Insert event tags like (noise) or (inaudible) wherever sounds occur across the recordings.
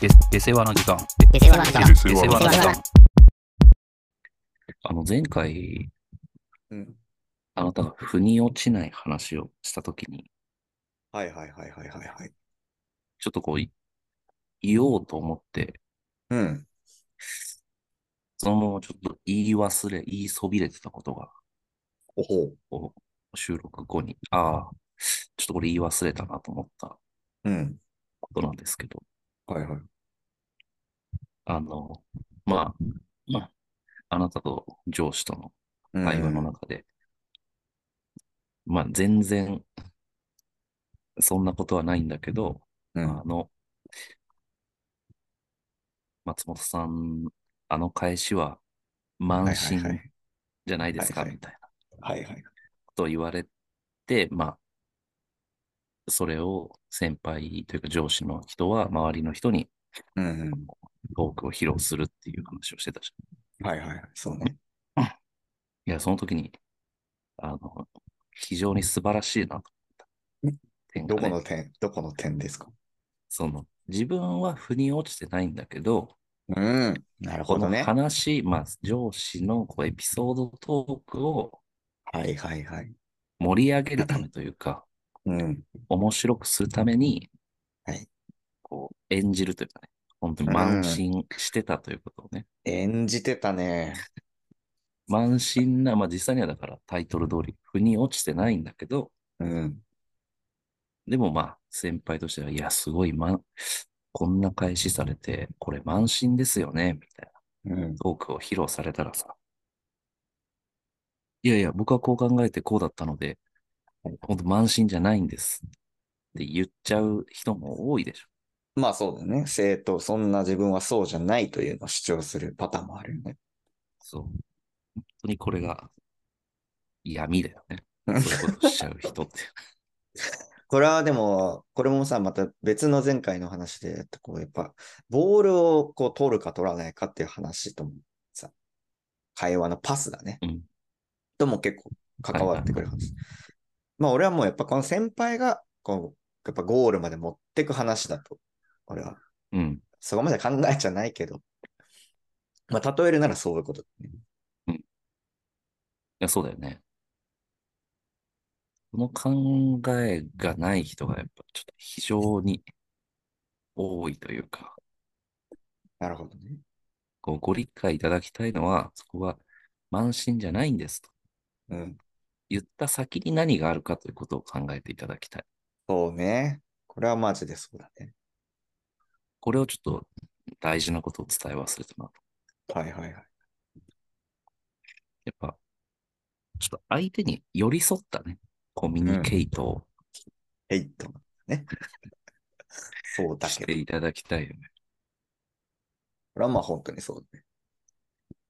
で、で世話の時間。で世話の時間で世話の時間。あの、前回、うん。あなたが腑に落ちない話をしたときに、はいはいはいはいはいはい。ちょっとこう、い言おうと思って、うん。そのままちょっと言い忘れ、言いそびれてたことが、おほこう収録後に、ああ、ちょっとこれ言い忘れたなと思ったう。うん。ことなんですけど、はいはい。あの、まあ、まあ、あなたと上司とのうん。会話の中で、まあ、全然、そんなことはないんだけど、うん。あの、松本さん、あの返しは慢はい心はいはい。じゃないですか、みたいな。はいはい。ことを言われて、まあ、それを先輩というか上司の人は周りの人にうんうん。トークを披露するっていう話をしてたじはいはいはい。そうね。ゃん。いや、その時に、あの、非常に素晴らしいなと思ったねどこの点、どこの点ですか？その、自分は腑に落ちてないんだけど、うん。なるほどね。話、まあ、上司のこうエピソードトークをはいはいはい。盛り上げるためというか、うん。面白くするために、はいこう、演じるというかね、本当に慢心してたということをね、演じてたね。(laughs) 慢心な、まあ実際にはだからタイトル通り、腑に落ちてないんだけど、うん。でもまあ、先輩としては、いや、すごい、ま、こんな返しされて、これ慢心ですよね、みたいなうん。トークを披露されたらさ、いやいや、僕はこう考えてこうだったので、本当慢心じゃないんですって言っちゃう人も多いでしょ。まあそうだね。生徒、そんな自分はそうじゃないというのを主張するパターンもあるよね。そう。本当にこれが闇だよね。うんそういうことしちゃう人って。(laughs) これはでも、これもさ、また別の前回の話で、こうやっぱ、ボールをこう取るか取らないかっていう話ともさ、会話のパスだね。うんとも結構関わってくる話。まあ俺はもうやっぱこの先輩が、こう、やっぱゴールまで持ってく話だと、俺は、うん。そこまで考えちゃないけど、まあ例えるならそういうことだね。いや、そうだよね。この考えがない人がやっぱちょっと非常に多いというか、なるほどね。こうご理解いただきたいのは、そこは慢心じゃないんですと。うん。言った先に何があるかということを考えていただきたい。そうね。これはマジでそうだね。これをちょっと大事なことを伝え忘れたなと。はいはいはい。やっぱ、ちょっと相手に寄り添ったね、コミュニケートをヘイト。ね。そうだけど。していただきたいよね。これはまあ本当にそうだね。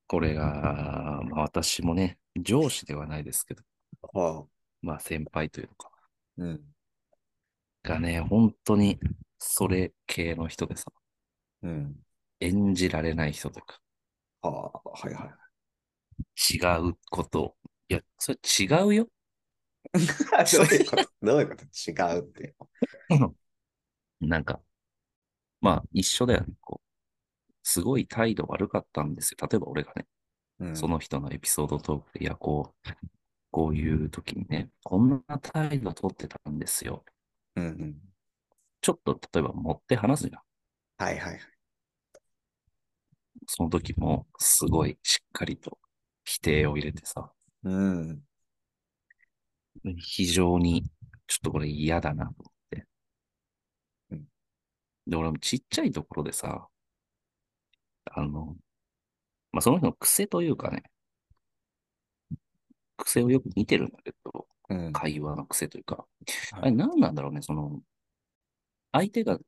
これが、まあ私もね、上司ではないですけど、ああ。まあ先輩というのかうん。な。がね、本当にそれ系の人でさ、うん。演じられない人というか、ああ、はいはい。違うこと。いや、それ違うよ？(laughs) どういうこと？どういうこと？違うって。(laughs) なんか、まあ一緒だよね。こう、すごい態度悪かったんですよ。例えば俺がね、うん、その人のエピソードトークで、いや、こう、こういう時にね、こんな態度取ってたんですよ。うんうん。ちょっと例えば持って話すじゃん。はいはいはい。その時もすごいしっかりと否定を入れてさ、うん。非常にちょっとこれ嫌だなと思ってうん。で、俺もちっちゃいところでさ、あの、まあ、その人の癖というかね、癖をよく見てるんだけど、うん。会話の癖というか、はいあれ何なんだろうね、その、相手が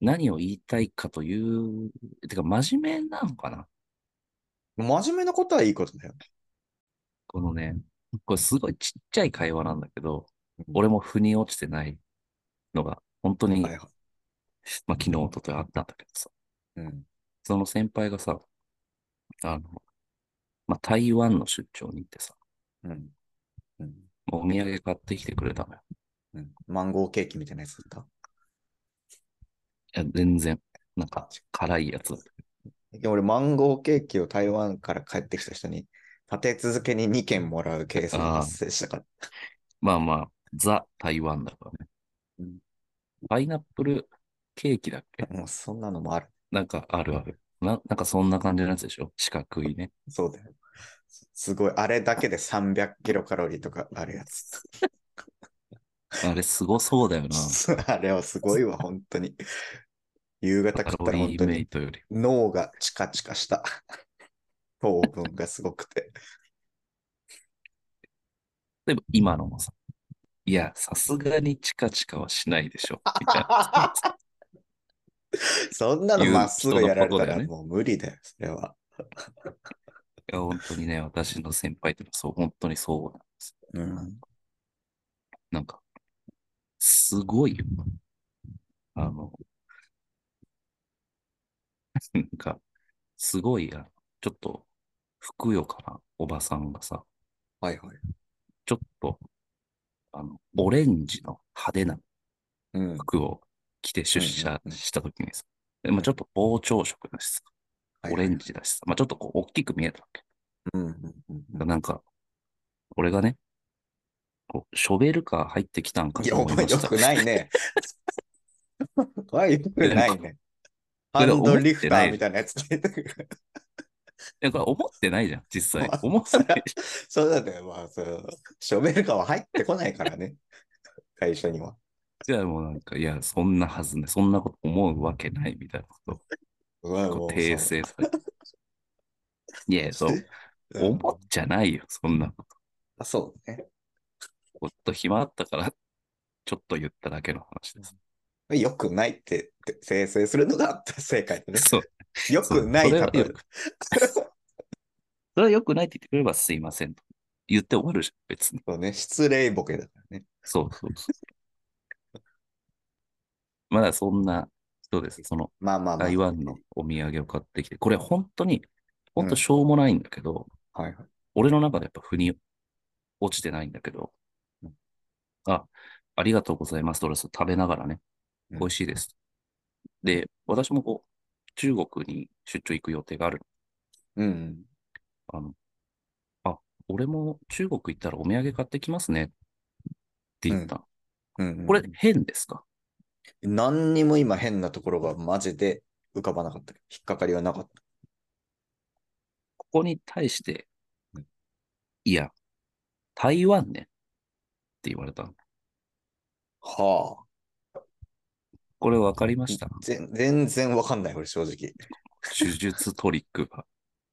何を言いたいかという、てか真面目なのかな？真面目なことはいいことだよ。このね、これすごいちっちゃい会話なんだけど、うん俺も腑に落ちてないのが、本当に、はいはい。まあ昨日、一昨日あったんだけどさ、うん。その先輩がさ、あの、まあ台湾の出張に行ってさ、うん。うん。お土産買ってきてくれたのよ。うん。マンゴーケーキみたいなやつだった？いや、全然、なんか辛いやつ。俺、マンゴーケーキを台湾から帰ってきた人に、立て続けに2件もらうケースが発生したから。まあまあ、ザ・台湾だからね。うんパイナップルケーキだっけ？もうそんなのもある。なんかあるある。ななんかそんな感じのやつでしょ？四角いね。そうだよ。すごい。あれだけで300キロカロリーとかあるやつ。あれすごそうだよな。あれはすごいわ、(laughs) 本当に。夕方カ食ったら本当に。脳がチカチカした。糖分がすごくて。でも今のもさ、いや、さすがにチカチカはしないでしょ。(laughs) みたいな。そんなのまっすぐやられたらもう無理だよ、それは。いや、本当にね、私の先輩ってのはそう、本当にそうなんです。うん。なんか、すごいよ。あの、(laughs) なんか、すごい、あのちょっと、ふくよかなおばさんがさ、はいはい。ちょっと、あの、オレンジの派手なうん。服を着て出社うんうんうんしたときにさ、でまあちょっと膨張色だしさ、オレンジだしさ、まあちょっとこう、大きく見えたわけ。うんうんうんうん。なんか、俺がね、こうショベルカー入ってきたんかいや、と思いました。よくないね。はい、よくないね。ハいやンドリフターみたいなやつついてくる。いや、これ思ってないじゃん、実際まあ。思ってない。そうだよ、まあ、そう。ショベルカーは入ってこないからね。会社には。じゃあもうなんか、いや、そんなはずね、そんなこと思うわけないみたいなこと訂正されて。いや、(laughs) そう、うん思っちゃないよ、そんなこと。あそうね。ちょっと暇あったから、ちょっと言っただけの話です。よくないって訂正するのが正解だね。そう。よくない例えそれはよ (laughs) くないって言ってくれればすいませんと。言って終わるじゃん、別に。そうね。失礼ボケだからね。そうそうそう。まだそんな人です。そのまあまあまあ。台湾のお土産を買ってきて、これ本当に、本うん当しょうもないんだけど、はいはい。俺の中でやっぱ腑に落ちてないんだけどうん、あ、ありがとうございますと、食べながらね、うん美味しいです。で、私もこう、中国に出張行く予定がある。うん。あの、あ、俺も中国行ったらお土産買ってきますねって言った。うんうんこれ変ですか？何にも今変なところがマジで浮かばなかった。引っかかりはなかった。ここに対してうん、いや、台湾ねって言われたの。はこれ分かりまあ。した？全全然わかんない、俺正直。手術トリックが。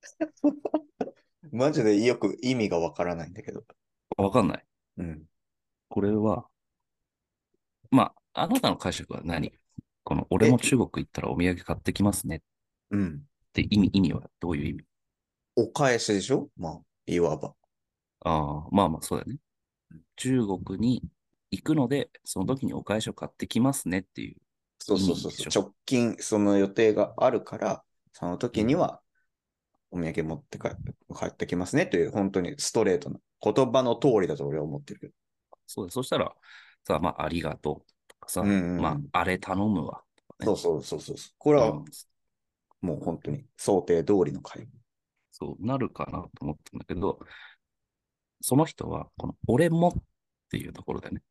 (laughs) マジでよく意味がわからないんだけど。分かんない。うん。これは、まあ、あなたの解釈は何？この、俺も中国行ったらお土産買ってきますねっうん。て意味、意味は？どういう意味？お返しでしょ？まあ、いわば。ああ、まあまあ、そうだよねうん。中国に行くので、その時にお返しを買ってきますねっていう。そうそうそういいでしょ？そう。直近、その予定があるから、その時には、お土産持って帰帰ってきますねという、本当にストレートな言葉の通りだと俺は思ってるけど。そうだ、そしたら、さ、まあ、ありがとうさ、うんうんうんまあ、あれ頼むわ。ねそうそうそうそう。これはうんもう本当に想定通りの会話。そうなるかなと思ったんだけど、その人は、この俺もっていうところでね、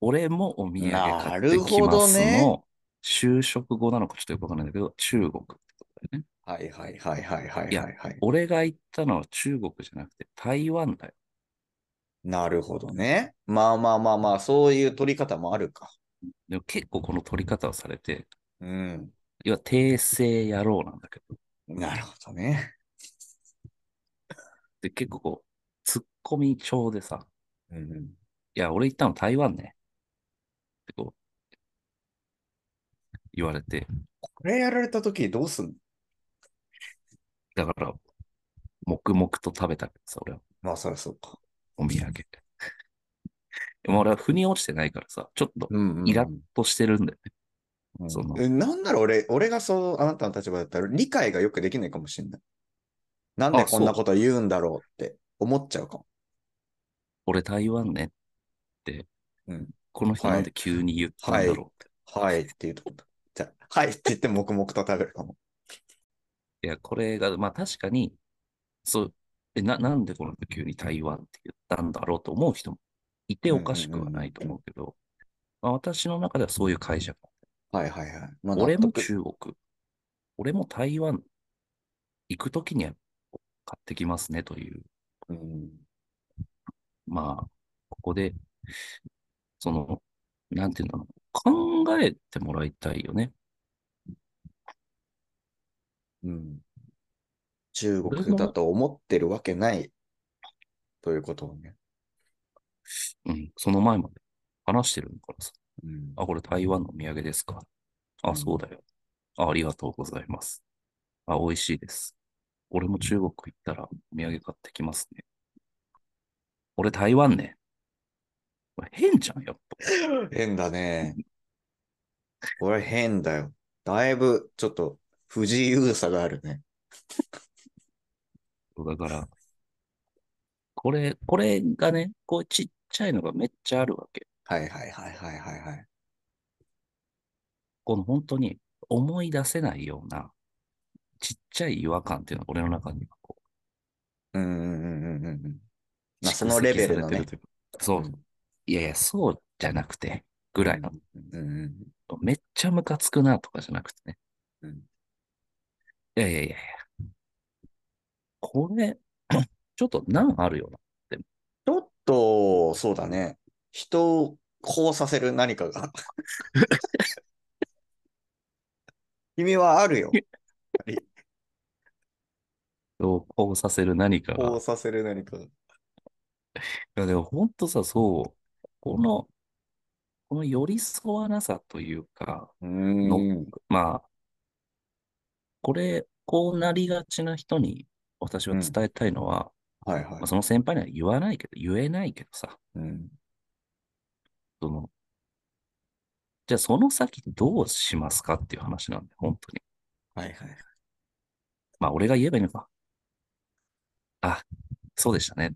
俺もお土産買ってきなるほますどねの、就職後なのかちょっとよくわかんないんだけど、中国ってことだよね。はいはいはいはいはいはいはい。俺が行ったのは中国じゃなくて台湾だよ。なるほどね。まあまあまあまあ、そういう取り方もあるか。でも結構この取り方をされて、うん。要は訂正野郎なんだけど、なるほどね。で結構こう、ツッコミ調でさ、うんうん、いや、俺行ったの台湾ね。ってこう、言われて、これやられた時どうすんの？だから、黙々と食べたけどさ、俺はまあ、そりゃそうか。お土産。でも俺は腑に落ちてないからさ、ちょっとイラッとしてるんだよね。うんそのえなんなら俺、俺がそう、あなたの立場だったら理解がよくできないかもしれない。なんであこんなこと言うんだろうって思っちゃうかも。俺台湾ねって、うんこの人なんで急に言ったんだろうって。はいっていうとこじゃあはいって言って黙々と食べるかも。いや、これが、まあ確かに、そう、え、な、なんでこの人急に台湾って言ったんだろうと思う人もいておかしくはないと思うけど、まあ、私の中ではそういう解釈。はいはいはい。まあ、俺も納得中国、俺も台湾行くときには買ってきますねという、うん。まあ、ここで、その、なんていうの、考えてもらいたいよね。うん。中国だと思ってるわけないということをね。うん、その前まで話してるからさ。うん。あ、これ台湾のお土産ですかあ、うんそうだよ。あありがとうございます。あ、美味しいです。俺も中国行ったらお土産買ってきますね。俺台湾ね。これ変じゃん、やっぱ。変だね。これ変だよ。だいぶちょっと不自由さがあるね。だから、これ、これがね、こうちっちゃいのがめっちゃあるわけ。はいはいはいはいはいはい。この本当に思い出せないようなちっちゃい違和感っていうのが俺の中にはこう、うんうんうんうんうん。まあ蓄そのレベルのねそう、うんいやいや、そうじゃなくて、ぐらいの。うんうんめっちゃムカつくなとかじゃなくてね。うん。いやいやいやいや。これ、(clears throat) ちょっと難あるよな。と、そうだね。人をこうさせる何かが。(laughs) 君はあるよ。そうこうさせる何かが。こうさせる何かが。いや、でも本当さ、そう、この、この寄り添わなさというか、のん。まあ、これ、こうなりがちな人に私は伝えたいのは、はいはいまあ、。その先輩には言わないけど、言えないけどさ、うん。その、じゃあその先どうしますかっていう話なんで、本当に。はいはい。まあ、俺が言えばいいのか。あ、そうでしたね。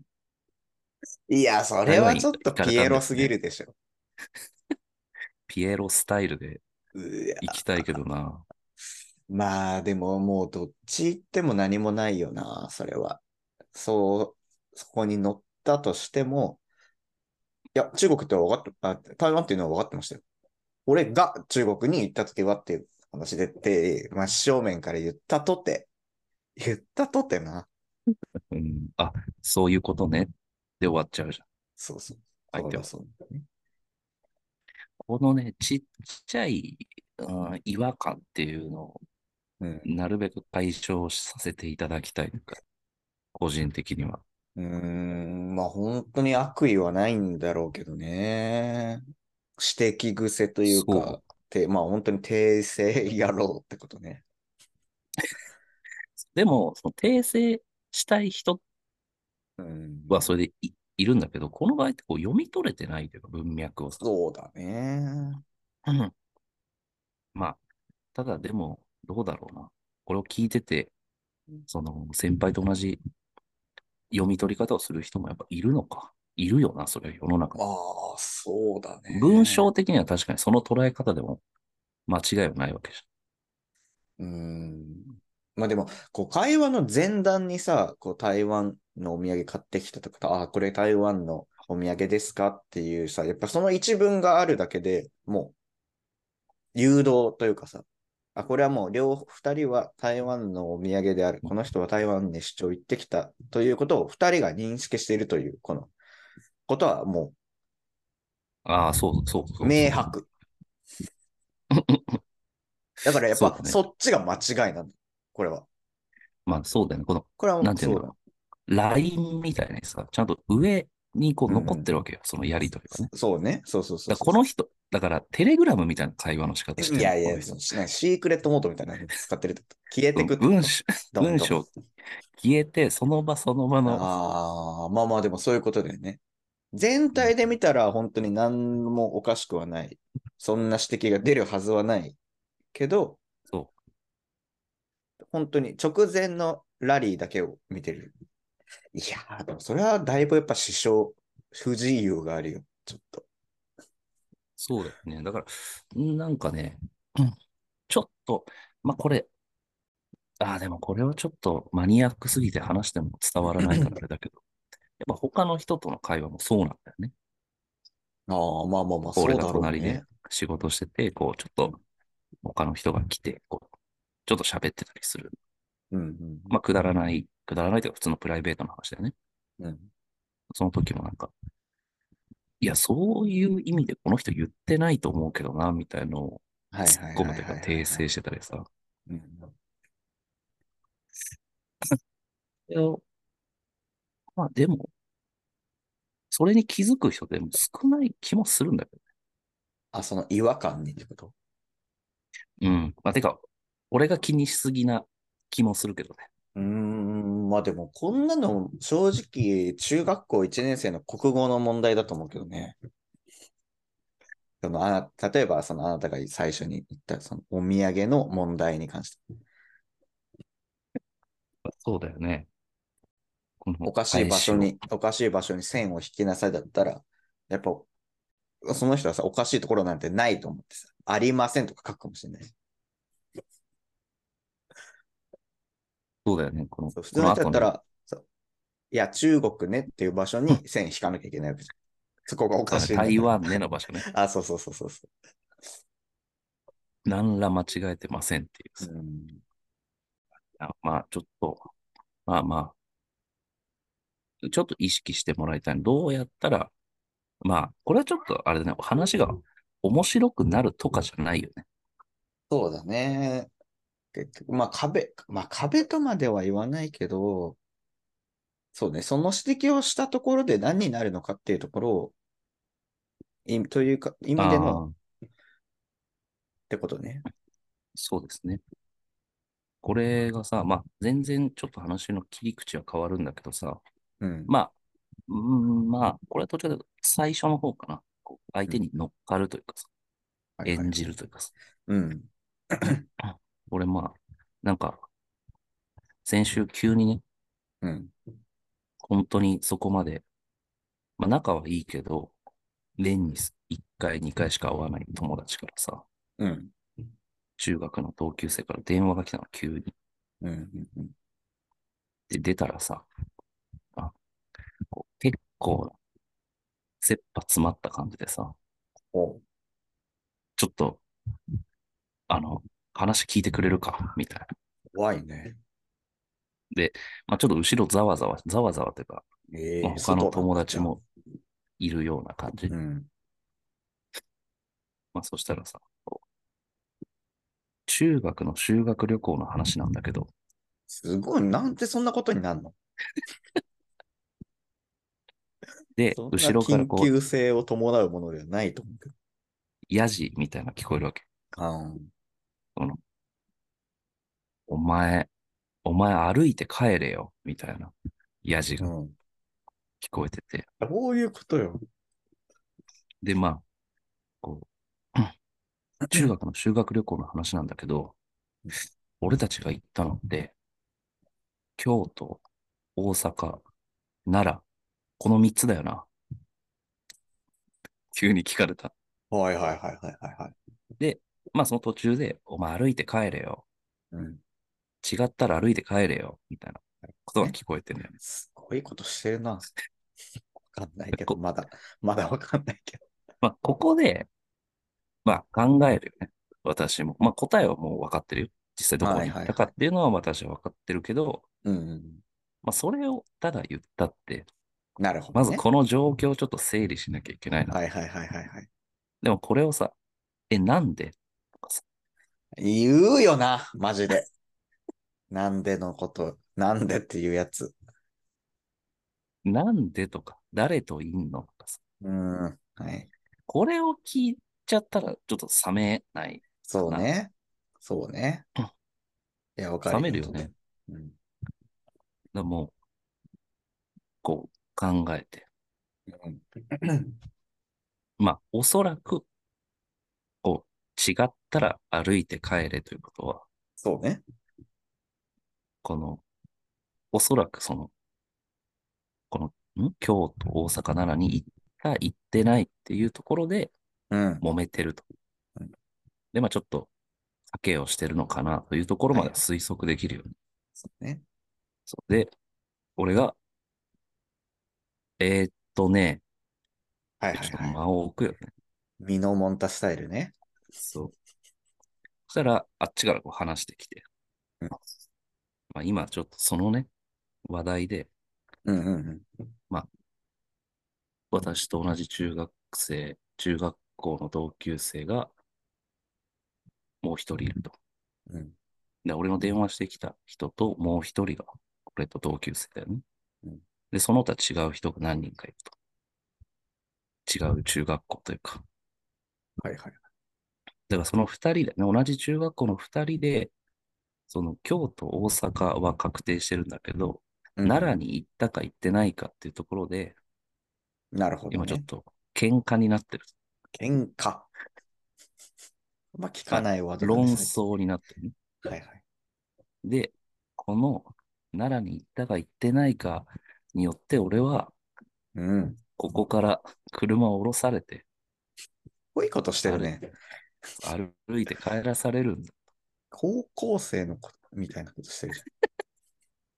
いや、それはちょっとピエロすぎるでしょ。(laughs) ピエロスタイルで行きたいけどな。まあ、でももうどっち行っても何もないよな、それは。そう、そこに乗ったとしても、いや、中国って分かって、あ台湾っていうのは分かってましたよ。俺が中国に行った時はっていう話でって、真正面から言ったとて、言ったとてな。うん、あ、そういうことね。で終わっちゃうじゃん。そうそう。相手はそうだね。このね、ちっちゃい、うん、違和感っていうのをうん。なるべく解消させていただきたい個人的には。うーん、まあ本当に悪意はないんだろうけどね。指摘癖というそか、てまあ本当に訂正やろうってことね。(laughs) でも、その訂正したい人うん、はそれでいいるんだけど、この場合ってこう読み取れてないというか、文脈をさ。そうだね。うんまあ、ただでも、どうだろうな。これを聞いてて、その先輩と同じ読み取り方をする人もやっぱいるのか。いるよな、それは世の中に。ああ、そうだね。文章的には確かにその捉え方でも間違いはないわけじうん。まあでも、こう会話の前段にさ、こう台湾のお土産買ってきたとか、ああ、これ台湾のお土産ですかっていうさ、やっぱその一文があるだけでもう、誘導というかさ、あ、これはもう両、二人は台湾のお土産である。この人は台湾に出張行ってきたということを二人が認識しているという、このことはもゃん。ああ、そうそうそうう明白。(laughs) だからやっぱそっちが間違いなんだ。これは。まあそうだよね。この、これはもなんていうの。ラインみたいなさ、ちゃんと上にこう残ってるわけよ。そのやりとりがね。そうね。そうそうそうだからこの人、だからテレグラムみたいな会話の仕方してるいやいや、この人そうなんかシークレットモードみたいなの使ってると (laughs) 消えてくってこと文章、どんどん文章消えて、その場その場の、ああ、まあまあでもそういうことだよね。全体で見たら本当に何もおかしくはない。そんな指摘が出るはずはない。けど、そ本当に直前のラリーだけを見てる。いやー、でもそれはだいぶやっぱ支障、不自由があるよ。ちょっと。そうだよね。だから、なんかね、うんと、まあこれ、ああ、でもこれはちょっとマニアックすぎて話しても伝わらないからあれだけど、(laughs) やっぱ他の人との会話もそうなんだよね。ああ、まあまあまあ、そう俺だろうが隣でね。仕事してて、こう、ちょっと他の人が来て、こう、ちょっと喋ってたりする。うんうん。まあ、くだらない、くだらないというか普通のプライベートの話だよね。うん。その時もなんか、いや、そういう意味でこの人言ってないと思うけどな、みたいのをはい突っ込むというか訂正してたりさ。うんいやまあでも、それに気づく人でも少ない気もするんだけあ、その違和感にってこと？ど。うん。まあてか、俺が気にしすぎな気もするけどね。うーん、まあでも、こんなの正直、中学校1年生の国語の問題だと思うけどね。そのあな例えば、そのあなたが最初に言ったそのお土産の問題に関して。そうだよね。おかしい場所返に、おかしい場所に線を引きなさいだったら、やっぱ、その人はさ、おかしいところなんてないと思ってさ、ありませんとか書くかもしれない。そうだよね。この、そう普通の人だったら、そういや、中国ねっていう場所に線引かなきゃいけないわけじゃん。(laughs) そこがおのかしい台湾ねの場所ね。(laughs) あ、そうそうそうそうそ何ら間違えてませんっていうさう。うん。あまあ、ちょっと、まあまあ、ちょっと意識してもらいたい。どうやったら、まあ、これはちょっと、あれだね、話が面白くなるとかじゃないよね。そうだね。結局、まあ壁、まあ壁とまでは言わないけど、そうね、その指摘をしたところで何になるのかっていうところを、いというか、意味でのってことね。そうですね。これがさ、まあ、全然ちょっと話の切り口は変わるんだけどさ、うん。まあ、うーん、まあ、これはどちらか最初の方かな。相手に乗っかるというかさ、はいはい演じるというかさ、うん。俺まあ、なんか、先週急にね、うん。本当にそこまで、まあ仲はいいけど、年に1回、2回しか会わない友達からさ、うん。中学の同級生から電話が来たの、急に。うん。うんうんで、出たらさ、あこう結構、切羽詰まった感じでさ、おうちょっと、あの、話聞いてくれるかみたいな。怖いね。まあちょっと後ろざわざわ、ざわざわというか、ええまあ他の友達。もいるような感じ。うん。まあそしたらさ、中学の修学旅行の話なんだけど、すごい、なんでそんなことになるの？(laughs) で、後ろからこう、緊急性を伴うものではないと思うけど。ヤジみたいなの聞こえるわけ。あお前、お前歩いて帰れよ、みたいなヤジがうん。聞こえてて。どういうことよ。で、まあ、こう、う (clears throat) ん中学の修学旅行の話なんだけどうん、俺たちが行ったのって、京都、大阪、奈良、この三つだよな。急に聞かれた。はいはいはいはいはいはい。まあその途中で、お前歩いて帰れよ。うん。違ったら歩いて帰れよ。みたいなことが聞こえてんだよね。すごいことしてるな。(laughs) わかんないけこど、まだ、まだわかんないけど。まあここで、まあ考えるよね。私も。まあ答えはもう分かってるよ。実際どこに行ったかっていうのは私は分かってるけど、うんうん。まあそれをただ言ったって、なるほど、ね。まずこの状況をちょっと整理しなきゃいけないな。はいはいはいはいはい。でもこれをさ、え、なんで？言うよな、マジで。なんでのこと、なんでっていうやつ。なんでとか、誰といんの？とかさ。うん。はい。これを聞いちゃったらちょっと冷めない。そうね。そうねうん。いや、わかる。冷めるよね。うん。だからもう、こう考えて。うん。まあ、おそらく、違ったら歩いて帰れということは、そうね。この、おそらくその、この、ん？京都、大阪、奈良に行った、行ってないっていうところでうん。揉めてるとうん。で、まあちょっと、賭けをしてるのかなというところまではい推測できるよね。そうね。そうで、俺が、えーっとね、はいはいはい。ちょっと間を置くよね。ミノモンタスタイルね。そう。そしたら、あっちからこう話してきて。うんまあ、今ちょっとそのね、話題で、うんうんうん。私と同じ中学生、中学校の同級生が、もう一人いると。うんで、俺の電話してきた人ともう一人が、俺と同級生だよね。うんで、その他違う人が何人かいると。違う中学校というか。はいはい。だからその二人でね、同じ中学校の二人で、その京都、大阪は確定してるんだけど、うん奈良に行ったか行ってないかっていうところで、なるほど、ね。今ちょっと喧嘩になってる。喧嘩？あんま聞かないワードだね論争になってるね。はいはい。で、この奈良に行ったか行ってないかによって、俺はうん。ここから車を降ろされて、こういうことしてるね。歩いて帰らされるんだ。高校生の子みたいなことしてるじゃん。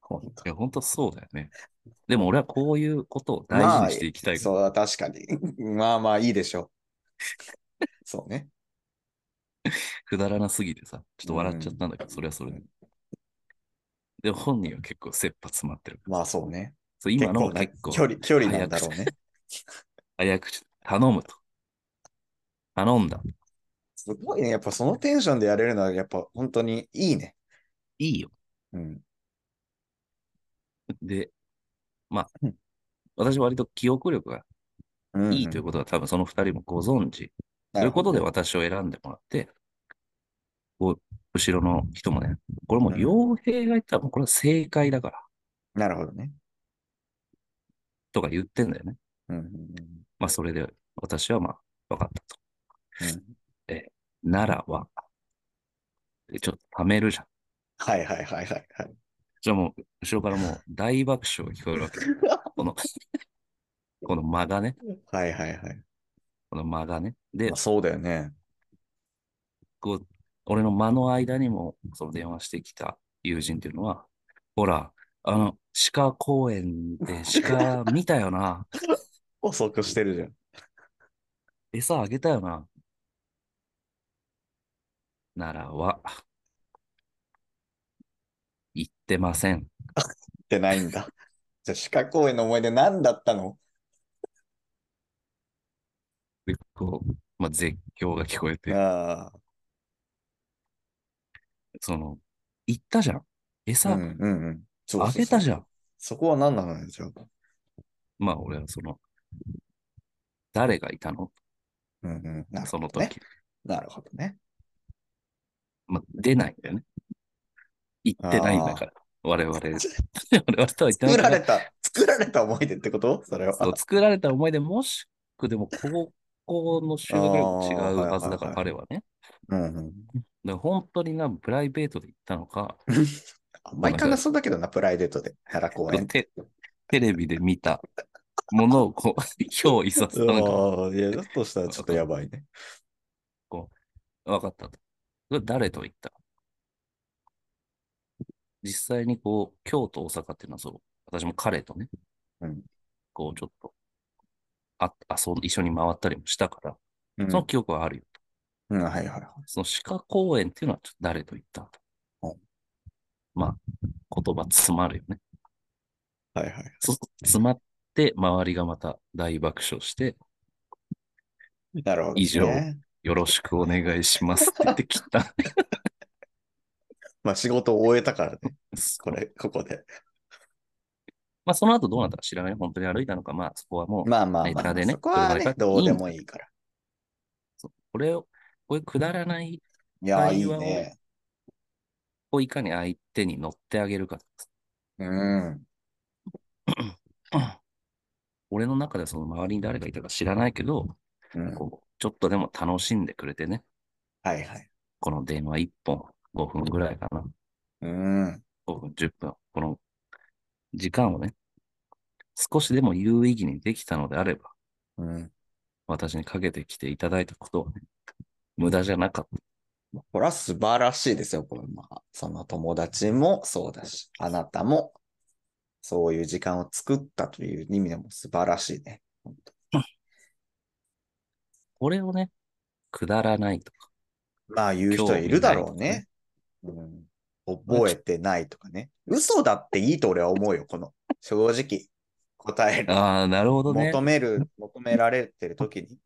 ほんといや、本当そうだよね。でも俺はこういうことを大事にしていきたいから、そう、確かに。まあまあいいでしょう。そうね。くだらなすぎてさ、ちょっと笑っちゃったんだけど、うんそれはそれで。で、本人は結構切羽詰まってる。まあそうね。そう今のも結結構距離、距離なんだろうね。早口で頼むと。頼んだ。すごいね。やっぱそのテンションでやれるのは、やっぱ本当にいいね。いいよ。うん。で、まあうん、私割と記憶力がうんいいということは多分その二人もご存知。とということで私を選んでもらって、こう後ろの人もね、これもううん傭兵が言ったらもうこれは正解だから、なるほどね。とか言ってんだよね。うんうんまあそれで私はまあ分かったと。うんうん奈良は、でちょっと貯めるじゃん。はいはいはいはいはい。じゃあもう、後ろからもう大爆笑が聞こえるわけ。(laughs) この、この間がね、はいはいはい。この間がね。でまあ、、そうだよね。こう、俺の間の間にも、その電話してきた友人っていうのは、ほら、あの、鹿公園で鹿見たよな。(laughs) 補足してるじゃん。餌あげたよな。奈良は、行ってません。ってないんだ。じゃあ、鹿公園の思い出何だったの？で、こう、まあ、絶叫が聞こえて、ああ。その、行ったじゃん。う餌んうんうん。そうあそうそうげたじゃん。そこは何なのよ、じゃあ。まあ、俺はその、誰がいたの？うんうん。なるその。時。なるほどね。まあ、出ないんだよね。行ってないんだから。我々。(laughs) 我々とは言ってない作られた、作られた思い出ってこと？それは。そう作られた思い出、もしくでも高校の修学旅行違うはずだから、彼はね。うんうん。だから本当にな、プライベートで行ったのか、(laughs) あんまりかなそうだけどな、プライベートで。奈良公園。テテレビで見たものをこう、(laughs) 憑依させたのか、ああ、いや、だとしたらちょっとやばいね。分かったと。誰と行った？実際にこう、京都、大阪っていうのはそう、私も彼とね、うんこうちょっと、あ、あ、そう、一緒に回ったりもしたから、うんその記憶はあるよ。うん、はいはいはい。その鹿公園っていうのはちょっと誰と行ったとうん。まあ、言葉詰まるよね。はいはい。そう詰まって、周りがまた大爆笑して、なるほど、ね。以上よろしくお願いしますって言って切った。(laughs) まあ仕事を終えたからね。これ、ここで。まあ、その後どうなったか知らない？本当に歩いたのか、まあ、そこはもう、まあまあまあ、でねそこはね、どうでもいいから。これを、こういうくだらない、いや、いいね。こういかに相手に乗ってあげるか。うん。(clears throat) 俺の中ではその周りに誰がいたか知らないけど、うん、こうちょっとでも楽しんでくれてね、はいはい。この電話1本、5分ぐらいかな。うん。5分、10分。この時間をね、少しでも有意義にできたのであれば、うん。私にかけてきていただいたことはね、無駄じゃなかった。これは素晴らしいですよ。これまあ、その友達もそうだし、あなたもそういう時間を作ったという意味でも素晴らしいね。本当これをね、くだらないとか。まあ言う人いるだろうね。うん、覚えてないとかね。嘘だっていいと俺は思うよ、この正直答える。ああ、なるほどね。求める、求められてる時に、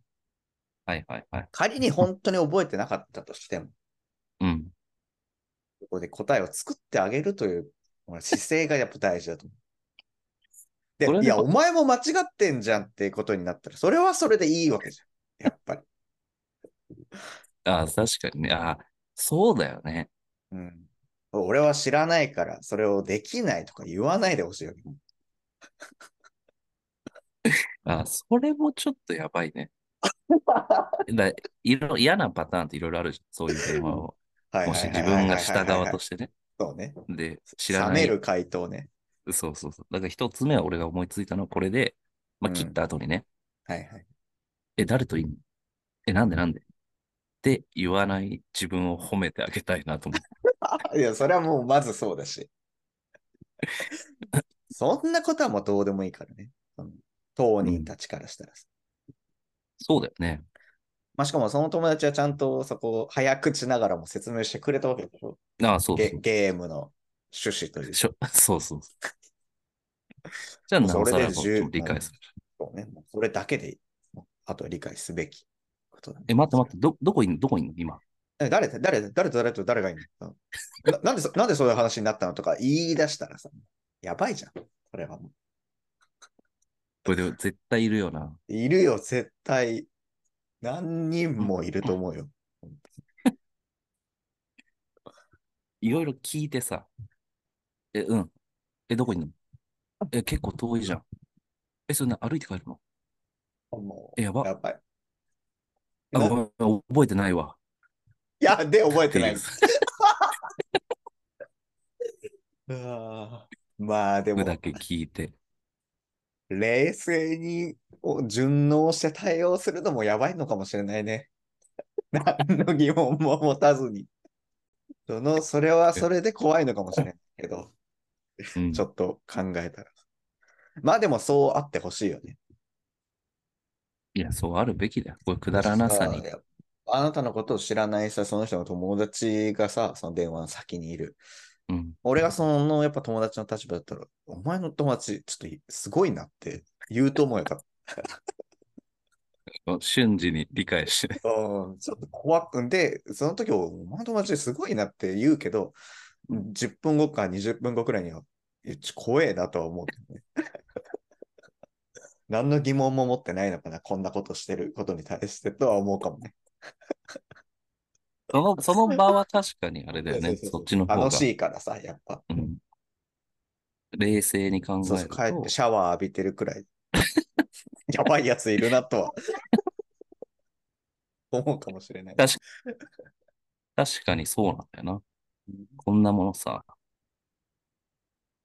はいはいはい。仮に本当に覚えてなかったとしても、うん。ここで答えを作ってあげるという姿勢がやっぱ大事だと思う。で、いや、お前も間違ってんじゃんっていうことになったら、それはそれでいいわけじゃん。やっぱり。ああ、確かにね。ああ、そうだよね。うん。俺は知らないから、それをできないとか言わないでほしいわけ。ああ、それもちょっとやばいね。(laughs) だいろ嫌なパターンっていろいろあるじゃん。そういう電話を。はいもし自分がした側とししてね。そうね。で、知らない。冷める回答ね。そうそうそう。だから一つ目は俺が思いついたのはこれで、まあ、うん切った後にね、はいはい。え、誰といいのえ、なんでなんで？って言わない自分を褒めてあげたいなと思って。(laughs) いや、それはもうまずそうだし。(laughs) そんなことはもうどうでもいいからね。当人たちからしたらさ。そうだよね。まあ、しかもその友達はちゃんとそこを早口ながらも説明してくれたわけでしょ。ああ、そうそう。ゲゲームの趣旨というしょ (laughs) そうそうそう。じゃあ、なおさらこう理解する。そうね。もうそれだけであとは理解すべきことだね。え、待って待って、ど、どこいんの？どこいんの？今。え誰だ誰だ誰と誰と誰がいいの？な (laughs) なんでそなんでそういう話になったのとか言い出したらさ、やばいじゃん。それはも (laughs) これで絶対いるよな。う。いるよ、絶対。何人もいると思うよ。いろいろ聞いてさ。え、うん。え、どこいんの？(laughs) え、結構遠いじゃん。え、そんな歩いて帰るの？もえ、やば。う、やばい。あ、覚えてないわ。いや、で、覚えっててないいう。(laughs) うわーまあ、でも、僕だけ聞いて。冷静にお順応して対応するのもやばいのかもしれないね。(laughs) 何の疑問も持たずに。その、それはそれで怖いのかもしれないけど、うんちょっと考えたら。まあでもそうあってほしいよね。いや、そうあるべきだよ。これくだらなさにあ。なたのことを知らないさ、その人の友達がさ、その電話の先にいる。うん。俺がそのやっぱ友達の立場だったら、お前の友達ちょっとすごいなって言うと思うよ。(laughs) 瞬時に理解して。(laughs) うん、ちょっと怖くんで、その時、お前の友達すごいなって言うけど、10分後か20分後くらいには、怖えなとは思うね。何の疑問も持ってないのかな、こんなことしてることに対してとは思うかもね。(laughs) その、その場は確かにあれだよね。そうそうそうそっちの方が楽。しいからさ、やっぱ。うん。冷静に考そうそう、えると。帰ってシャワー浴びてるくらい。(laughs) やばいやついるなとは。(laughs) 思うかもしれない。確確かにそうなんだよな。こんなものさ、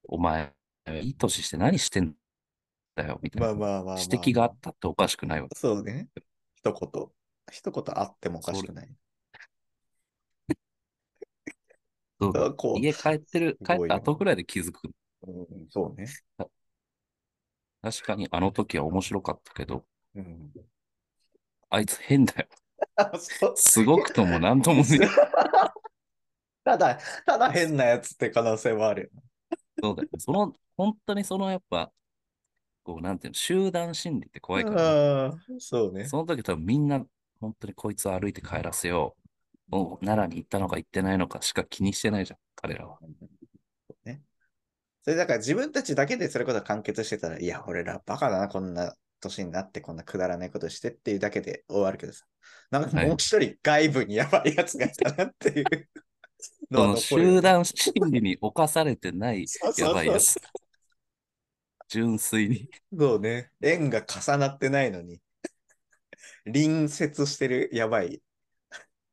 お前、いい年して何してんだよ、みたいな。まあまあまあ、まあ。指摘があったっておかしくないわ。そうね。一言。一言あってもおかしくない。そうだこう家帰ってる、帰った後ぐらいで気づく。うん、そうね。確かにあの時は面白かったけど、うん、あいつ変だよ。(laughs) そうすごくともなんともね。(laughs) ただ、ただ変なやつって可能性もあるよ。そうだよ。その、本当にそのやっぱ、こう、なんていうの、集団心理って怖いから、ね、ああ、そうね。その時多分みんな、本当にこいつを歩いて帰らせよう。もう奈良に行ったのか行ってないのかしか気にしてないじゃん、彼らは。ね。それだから自分たちだけでそれこそ完結してたら、いや、俺らバカだな、こんな年になってこんなくだらないことしてっていうだけで終わるけどさ。なんかもう一人外部にやばいやつがいたなっていうは残るよね集団心理に侵されてないそうそうそうやばいやつ。純粋に。そうね。円が重なってないのに、隣接してるやばい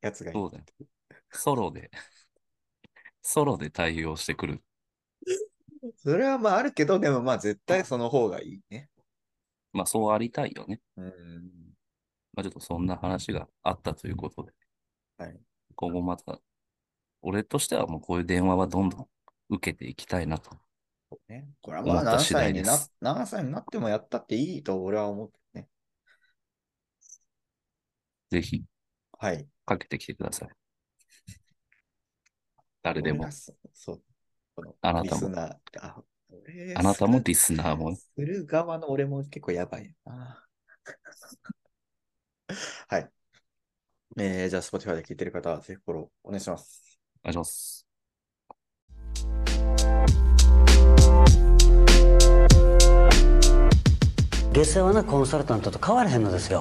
やつがいる。そうだよ。ソロで、ソロで対応してくる。それはまああるけど、でもまあ絶対その方がいいね。まあそうありたいよね。うん。まあちょっとそんな話があったということで。はい今後また、俺としてはもうこういう電話はどんどん受けていきたいなと。ね、これはまあ何歳になす、何歳になってもやったっていいと俺は思ってね。ぜひ、はい。かけてきてください。(laughs) 誰でも。そそう。このあなたもリスナーあなたもすリスナーも。する側の俺も結構やばいよな。(laughs) はい。えー、じゃあ、Spotify で聞いてる方はぜひフォローお願いします。お願いします。下世話なコンサルタントと変わらへんのですよ。